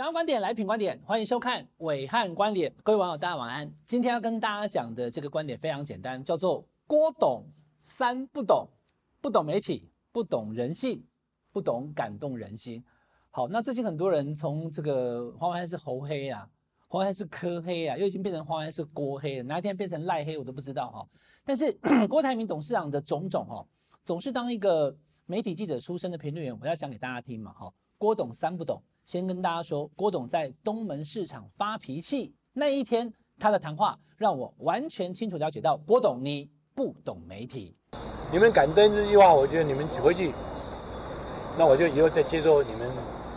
想要观点来品观点，欢迎收看伟汉观点。各位网友，大家晚安。今天要跟大家讲的这个观点非常简单，叫做郭董三不懂：不懂媒体，不懂人性，不懂感动人心。好，那最近很多人从这个黄暐瀚是侯黑啊，黄暐瀚是柯黑啊，又已经变成黄暐瀚是郭黑了，哪一天变成赖黑我都不知道哈。但是郭台铭董事长的种种哈，总是当一个媒体记者出身的评论员，我要讲给大家听嘛哈。郭董三不懂。先跟大家说，郭董在东门市场发脾气那一天，他的谈话让我完全清楚了解到，郭董你不懂媒体。你们敢登这句话，我觉得你们回去，那我就以后再接受你们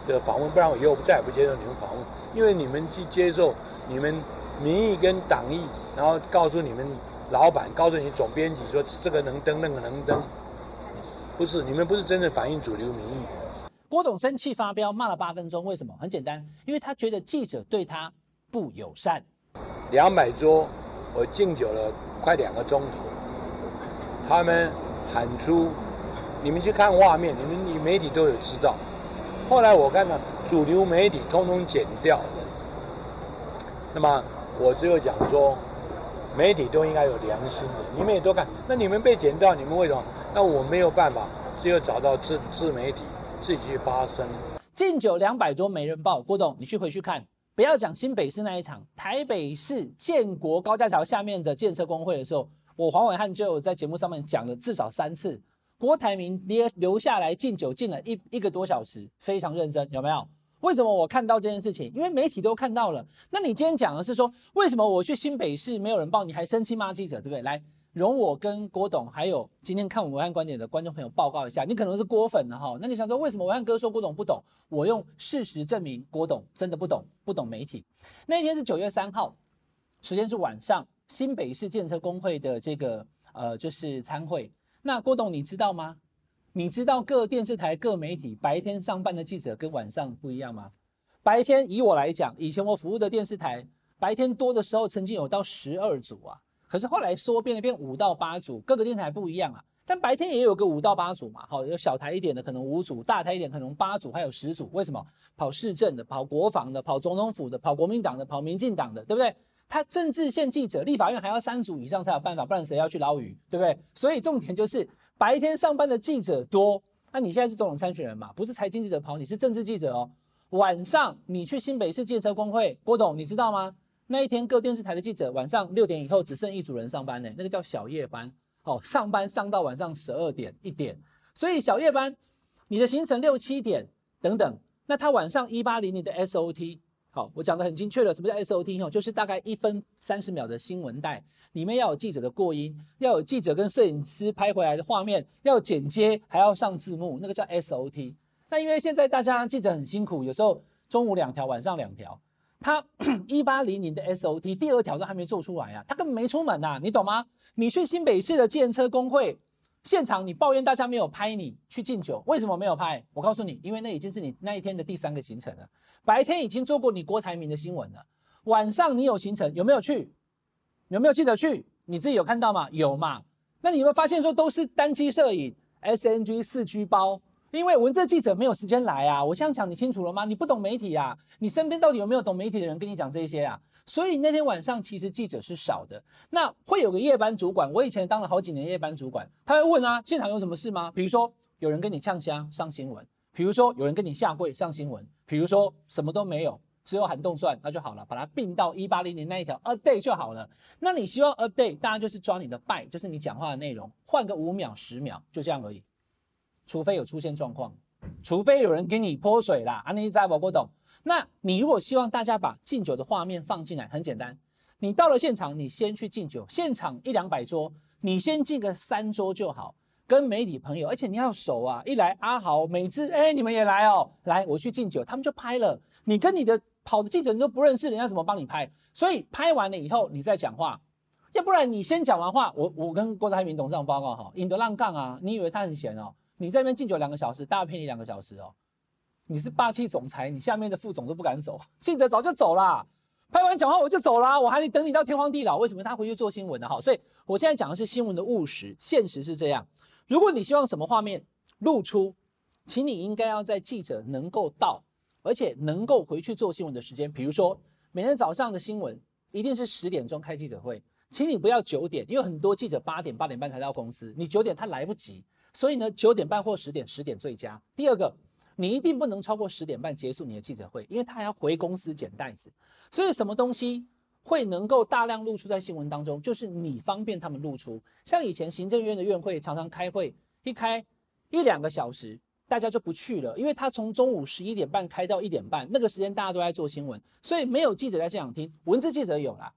的访问，不然我以后再也不接受你们访问，因为你们去接受你们民意跟党意，然后告诉你们老板，告诉你总编辑说这个能登，那个能登，不是，你们不是真正反映主流民意。郭董生气发飙，骂了八分钟。为什么？很简单，因为他觉得记者对他不友善。两百桌，我敬酒了快两个钟头。他们喊出，你们去看画面，你们你媒体都有知道。后来我看到主流媒体通通剪掉。那么我只有讲说，媒体都应该有良心的，你们也都看。那你们被剪掉，你们为什么？那我没有办法，只有找到自自媒体。自己发声，敬酒两百桌没人报。郭董，你去回去看，不要讲新北市那一场，台北市建国高架桥下面的建设工会的时候，我黄伟汉就有在节目上面讲了至少三次。郭台铭留留下来敬酒敬了一一个多小时，非常认真，有没有？为什么我看到这件事情？因为媒体都看到了。那你今天讲的是说，为什么我去新北市没有人报，你还生气骂记者，对不对？来。容我跟郭董，还有今天看我文案观点的观众朋友报告一下，你可能是郭粉的哈，那你想说为什么文案哥说郭董不懂？我用事实证明郭董真的不懂，不懂媒体。那天是九月三号，时间是晚上，新北市建设工会的这个呃就是参会。那郭董你知道吗？你知道各电视台各媒体白天上班的记者跟晚上不一样吗？白天以我来讲，以前我服务的电视台白天多的时候曾经有到十二组啊。可是后来缩编了，变五到八组，各个电台不一样啊。但白天也有个五到八组嘛，好，有小台一点的可能五组，大台一点可能八组，还有十组。为什么？跑市政的，跑国防的，跑总统府的，跑国民党的，跑民进党的，对不对？他政治线记者，立法院还要三组以上才有办法，不然谁要去捞鱼，对不对？所以重点就是白天上班的记者多。那你现在是总统参选人嘛？不是财经记者跑，你是政治记者哦。晚上你去新北市建设工会，郭董你知道吗？那一天，各电视台的记者晚上六点以后只剩一组人上班呢，那个叫小夜班。好，上班上到晚上十二点一点，所以小夜班，你的行程六七点等等，那他晚上一八零零的 SOT，好，我讲得很精确了，什么叫 SOT？就是大概一分三十秒的新闻带，里面要有记者的过音，要有记者跟摄影师拍回来的画面，要剪接，还要上字幕，那个叫 SOT。那因为现在大家记者很辛苦，有时候中午两条，晚上两条。他 一八零零的 SOT 第二条都还没做出来啊，他根本没出门呐，你懂吗？你去新北市的建车工会现场，你抱怨大家没有拍你去敬酒，为什么没有拍？我告诉你，因为那已经是你那一天的第三个行程了。白天已经做过你郭台铭的新闻了，晚上你有行程，有没有去？有没有记者去？你自己有看到吗？有嘛？那你有没有发现说都是单机摄影，SNG 四 G 包？因为文字记者没有时间来啊，我这样讲你清楚了吗？你不懂媒体啊？你身边到底有没有懂媒体的人跟你讲这些啊？所以那天晚上其实记者是少的，那会有个夜班主管，我以前当了好几年夜班主管，他会问啊，现场有什么事吗？比如说有人跟你呛声上新闻，比如说有人跟你下跪上新闻，比如说什么都没有，只有喊动算，那就好了，把它并到一八零零那一条 update 就好了。那你希望 update，大家就是抓你的 by，就是你讲话的内容，换个五秒十秒，就这样而已。除非有出现状况，除非有人给你泼水啦，啊，你在我不懂。那你如果希望大家把敬酒的画面放进来，很简单，你到了现场，你先去敬酒，现场一两百桌，你先敬个三桌就好，跟媒体朋友，而且你要熟啊，一来阿豪、美姿，哎、你们也来哦，来，我去敬酒，他们就拍了。你跟你的跑的记者你都不认识，人家怎么帮你拍？所以拍完了以后，你再讲话，要不然你先讲完话，我我跟郭台铭董事长报告哈，引得浪杠啊，你以为他很闲哦？你在那边敬酒两个小时，大家骗你两个小时哦。你是霸气总裁，你下面的副总都不敢走，记者早就走了，拍完讲话我就走了，我还得等你到天荒地老。为什么他回去做新闻呢？哈，所以我现在讲的是新闻的务实，现实是这样。如果你希望什么画面露出，请你应该要在记者能够到而且能够回去做新闻的时间，比如说每天早上的新闻一定是十点钟开记者会，请你不要九点，因为很多记者八点八点半才到公司，你九点他来不及，所以呢九点半或十点，十点最佳。第二个，你一定不能超过十点半结束你的记者会，因为他还要回公司捡袋子，所以什么东西会能够大量露出在新闻当中，就是你方便他们露出。像以前行政院的院会常常开会，一开一两个小时。大家就不去了，因为他从中午十一点半开到一点半，那个时间大家都在做新闻，所以没有记者在现场听，文字记者有啦。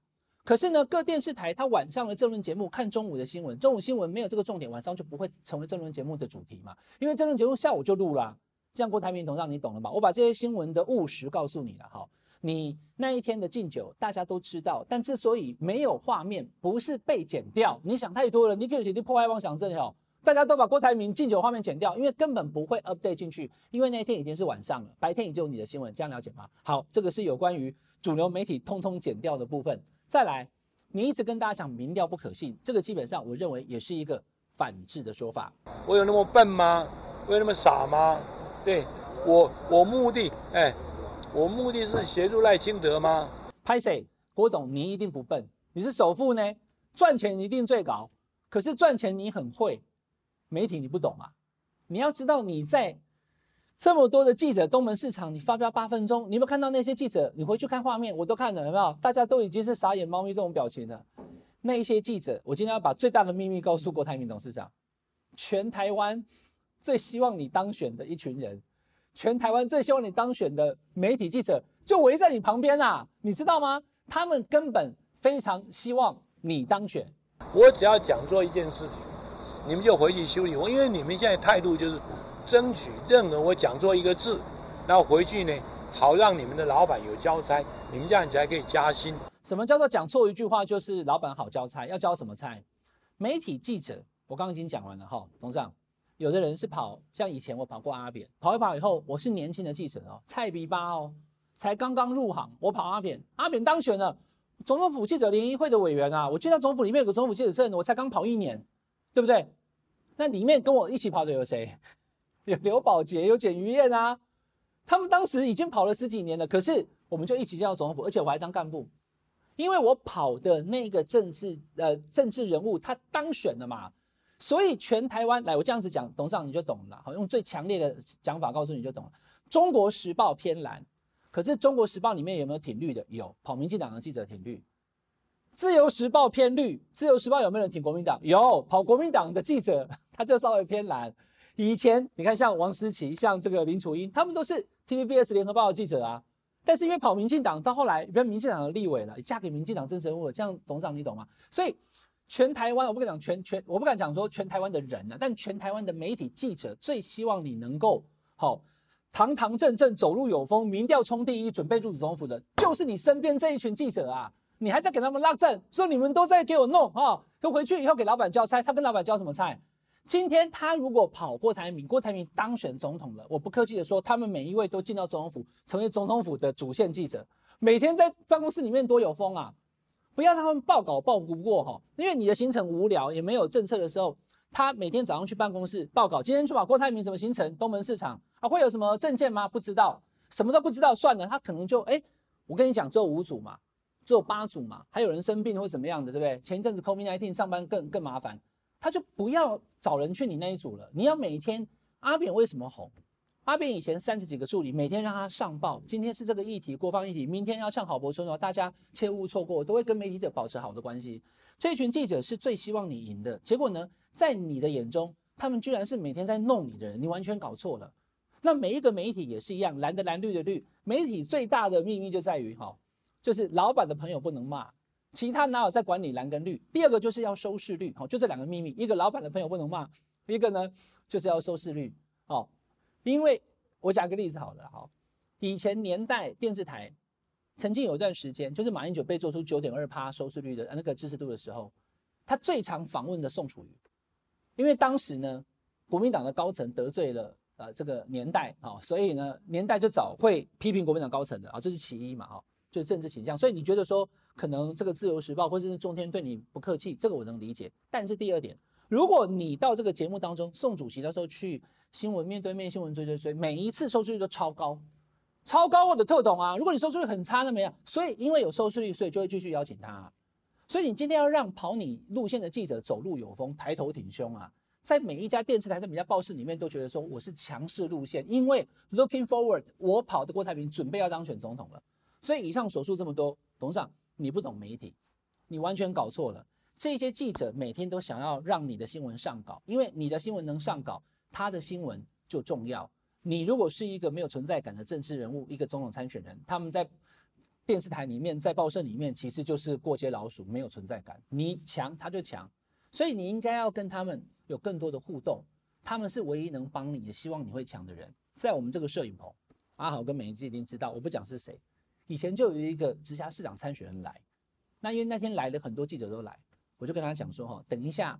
可是呢，各电视台他晚上的政论节目看中午的新闻，中午新闻没有这个重点，晚上就不会成为政论节目的主题嘛，因为政论节目下午就录啦。这样郭台铭董事长你懂了吧？我把这些新闻的务实告诉你了哈，你那一天的敬酒大家都知道，但之所以没有画面，不是被剪掉，你想太多了，你可以破坏妄想症哦。大家都把郭台铭敬酒画面剪掉，因为根本不会 update 进去，因为那一天已经是晚上了，白天已经有你的新闻，这样了解吗？好，这个是有关于主流媒体通通剪掉的部分。再来，你一直跟大家讲民调不可信，这个基本上我认为也是一个反制的说法。我有那么笨吗？我有那么傻吗？对我，我目的，哎，我目的是协助赖清德吗？拍谁，郭董，你一定不笨，你是首富呢，赚钱一定最高，可是赚钱你很会。媒体你不懂啊？你要知道你在这么多的记者东门市场，你发飙八分钟，你有没有看到那些记者？你回去看画面，我都看了，有没有？大家都已经是傻眼猫咪这种表情了。那一些记者，我今天要把最大的秘密告诉郭台铭董事长：全台湾最希望你当选的一群人，全台湾最希望你当选的媒体记者，就围在你旁边啊，你知道吗？他们根本非常希望你当选。我只要讲做一件事情。你们就回去修理我，因为你们现在态度就是争取认可我讲错一个字，然后回去呢，好让你们的老板有交差，你们这样才可以加薪。什么叫做讲错一句话就是老板好交差？要交什么差？媒体记者，我刚刚已经讲完了哈，董事长，有的人是跑，像以前我跑过阿扁，跑一跑以后，我是年轻的记者哦，菜逼巴哦，才刚刚入行，我跑阿扁，阿扁当选了总统府记者联谊会的委员啊，我记得总统府里面有个总统府记者证，我才刚跑一年。对不对？那里面跟我一起跑的有谁？有 刘宝杰，有简余晏啊。他们当时已经跑了十几年了，可是我们就一起进到总统府，而且我还当干部，因为我跑的那个政治呃政治人物他当选了嘛，所以全台湾来，我这样子讲，董事长你就懂了。好，用最强烈的讲法告诉你就懂了。中国时报偏蓝，可是中国时报里面有没有挺绿的？有，跑民进党的记者挺绿。自由时报偏绿，自由时报有没有人挺国民党？有，跑国民党的记者 他就稍微偏蓝。以前你看像王思琪，像这个林楚茵，他们都是 TVBS 联合报的记者啊。但是因为跑民进党，到后来变民进党的立委了，嫁给民进党政治人物了，这样董事长你懂吗？所以全台湾，我不敢讲全全，我不敢讲说全台湾的人啊，但全台湾的媒体记者最希望你能够好堂堂正正走路有风，民调冲第一，准备入主总统府的，就是你身边这一群记者啊。你还在给他们拉正，说你们都在给我弄啊！都回去以后给老板交差，他跟老板交什么差？今天他如果跑郭台铭，郭台铭当选总统了，我不客气的说，他们每一位都进到总统府，成为总统府的主线记者，每天在办公室里面多有风啊！不要让他们报稿报不过哈，因为你的行程无聊，也没有政策的时候，他每天早上去办公室报稿，今天去跑郭台铭什么行程？东门市场啊，会有什么政见吗？不知道，什么都不知道，算了，他可能就哎，我跟你讲，只有五组嘛。只有八组嘛，还有人生病或怎么样的，对不对？前一阵子 COVID-19 上班更更麻烦，他就不要找人去你那一组了。你要每天阿扁为什么红？阿扁以前三十几个助理，每天让他上报，今天是这个议题，国防议题，明天要呛郝柏村哦，大家切勿错过，都会跟媒体者保持好的关系。这群记者是最希望你赢的，结果呢，在你的眼中，他们居然是每天在弄你的人，你完全搞错了。那每一个媒体也是一样，蓝的蓝，绿的绿，媒体最大的秘密就在于哈。就是老板的朋友不能骂，其他哪有在管理蓝跟绿？第二个就是要收视率，好，就这两个秘密。一个老板的朋友不能骂，一个呢就是要收视率，好，因为我讲个例子好了，好，以前年代电视台曾经有一段时间，就是马英九被做出九点二趴收视率的那个支持度的时候，他最常访问的宋楚瑜，因为当时呢国民党的高层得罪了呃这个年代啊，所以呢年代就找会批评国民党高层的啊，这是其一嘛，哈。就是政治倾向，所以你觉得说可能这个自由时报或者是中天对你不客气，这个我能理解。但是第二点，如果你到这个节目当中，宋主席那时候去新闻面对面新闻追追追，每一次收视率都超高，超高我的特懂啊！如果你收视率很差，那么样？所以因为有收视率，所以就会继续邀请他。所以你今天要让跑你路线的记者走路有风，抬头挺胸啊，在每一家电视台、在每家报社里面都觉得说我是强势路线，因为 looking forward，我跑的郭台铭准备要当选总统了。所以以上所述这么多，董事长你不懂媒体，你完全搞错了。这些记者每天都想要让你的新闻上稿，因为你的新闻能上稿，他的新闻就重要。你如果是一个没有存在感的政治人物，一个总统参选人，他们在电视台里面、在报社里面，其实就是过街老鼠，没有存在感。你强他就强，所以你应该要跟他们有更多的互动。他们是唯一能帮你，也希望你会强的人。在我们这个摄影棚，阿豪跟美伶一定知道，我不讲是谁。以前就有一个直辖市长参选人来，那因为那天来了很多记者都来。我就跟他讲说哈，等一下，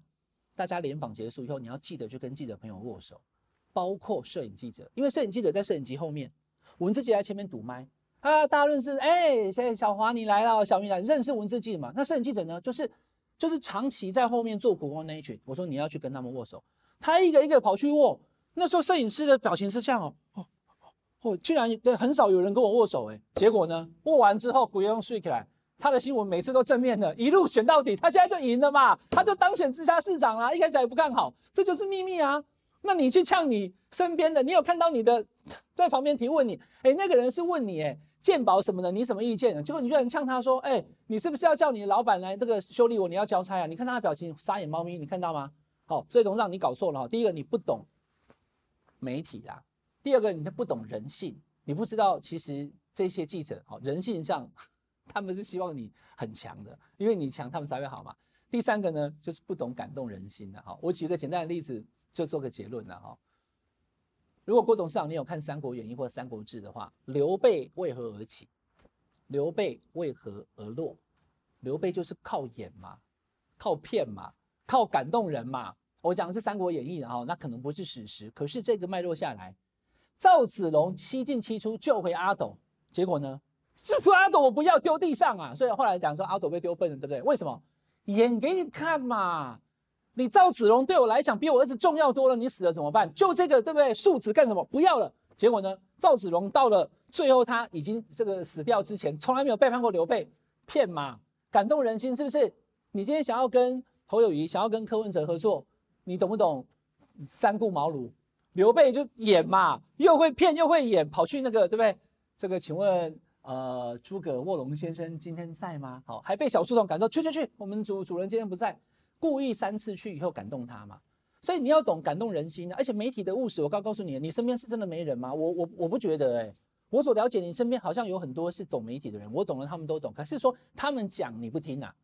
大家联访结束以后，你要记得去跟记者朋友握手，包括摄影记者，因为摄影记者在摄影机后面，文字记者在前面堵麦啊，大家认识，哎，现在小华你来了，小明来，认识文字记者嘛？那摄影记者呢，就是就是长期在后面做苦工那一群。我说你要去跟他们握手，他一个一个跑去握，那时候摄影师的表情是这样，哦哦，居然对很少有人跟我握手哎，结果呢，握完之后，鬼用睡起来。他的新闻每次都正面的，一路选到底，他现在就赢了嘛，他就当选直辖市长啊，一开始还不看好，这就是秘密啊。那你去呛你身边的，你有看到你的在旁边提问你，哎，那个人是问你，哎，鉴宝什么的，你什么意见？结果你居然呛他说，哎，你是不是要叫你老板来这个修理我？你要交差啊？你看他的表情，傻眼猫咪，你看到吗？好，所以董事长你搞错了哈。第一个你不懂媒体啦，第二个你不懂人性，你不知道其实这些记者好人性上。他们是希望你很强的，因为你强，他们才会好嘛。第三个呢，就是不懂感动人心的哈。我举个简单的例子，就做个结论了哈。如果郭董事长你有看《三国演义》或《三国志》的话，刘备为何而起？刘备为何而落？刘备就是靠演嘛，靠骗嘛，靠感动人嘛。我讲的是《三国演义》的哈，那可能不是史实，可是这个脉络下来，赵子龙七进七出救回阿斗，结果呢？师 傅阿斗，我不要丢地上啊！所以后来讲说阿斗被丢笨了，对不对？为什么？演给你看嘛！你赵子龙对我来讲比我儿子重要多了，你死了怎么办？就这个对不对？庶子干什么？不要了。结果呢？赵子龙到了最后，他已经这个死掉之前，从来没有背叛过刘备，骗嘛，感动人心，是不是？你今天想要跟侯友谊，想要跟柯文哲合作，你懂不懂？三顾茅庐，刘备就演嘛，又会骗又会演，跑去那个对不对？这个请问。呃，诸葛卧龙先生今天在吗？好，还被小书童赶走，去去去，我们主主人今天不在，故意三次去以后感动他嘛。所以你要懂感动人心的，而且媒体的务实，我刚告诉你，你身边是真的没人吗？我我我不觉得诶、我所了解你身边好像有很多是懂媒体的人，我懂了，他们都懂。可是说他们讲你不听啊，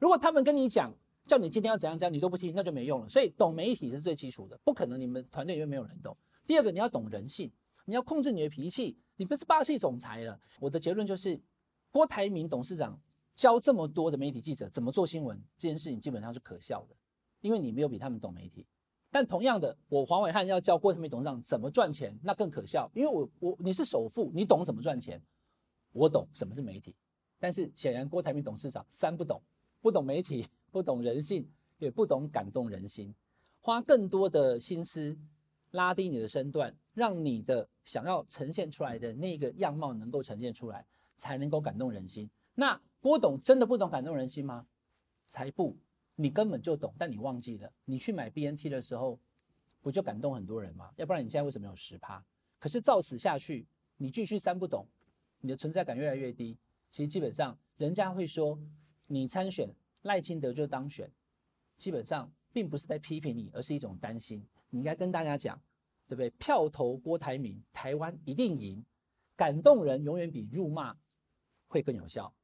如果他们跟你讲，叫你今天要怎样怎样，你都不听，那就没用了。所以懂媒体是最基础的，不可能你们团队里面没有人懂。第二个，你要懂人性，你要控制你的脾气。你不是霸气总裁了。我的结论就是，郭台铭董事长教这么多的媒体记者怎么做新闻，这件事情基本上是可笑的，因为你没有比他们懂媒体。但同样的，我黄伟汉要教郭台铭董事长怎么赚钱，那更可笑，因为我我你是首富，你懂怎么赚钱，我懂什么是媒体。但是显然郭台铭董事长三不懂，不懂媒体，不懂人性，也不懂感动人心，花更多的心思。拉低你的身段，让你的想要呈现出来的那个样貌能够呈现出来，才能够感动人心。那郭董真的不懂感动人心吗？才不，你根本就懂，但你忘记了，你去买 BNT 的时候，不就感动很多人吗？要不然你现在为什么有十趴？可是照此下去，你继续三不懂，你的存在感越来越低。其实基本上，人家会说你参选赖清德就当选，基本上并不是在批评你，而是一种担心。你应该跟大家讲，对不对？票投郭台铭，台湾一定赢。感动人永远比辱骂会更有效。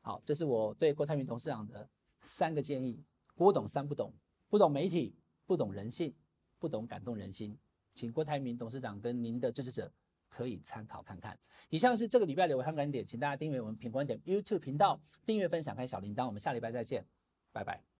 好，这是我对郭台铭董事长的三个建议。郭董三不懂：不懂媒体，不懂人性，不懂感动人心。请郭台铭董事长跟您的支持者可以参考看看。以上是这个礼拜的我看观点，请大家订阅我们品观点 YouTube 频道，订阅分享开小铃铛。我们下礼拜再见，拜拜。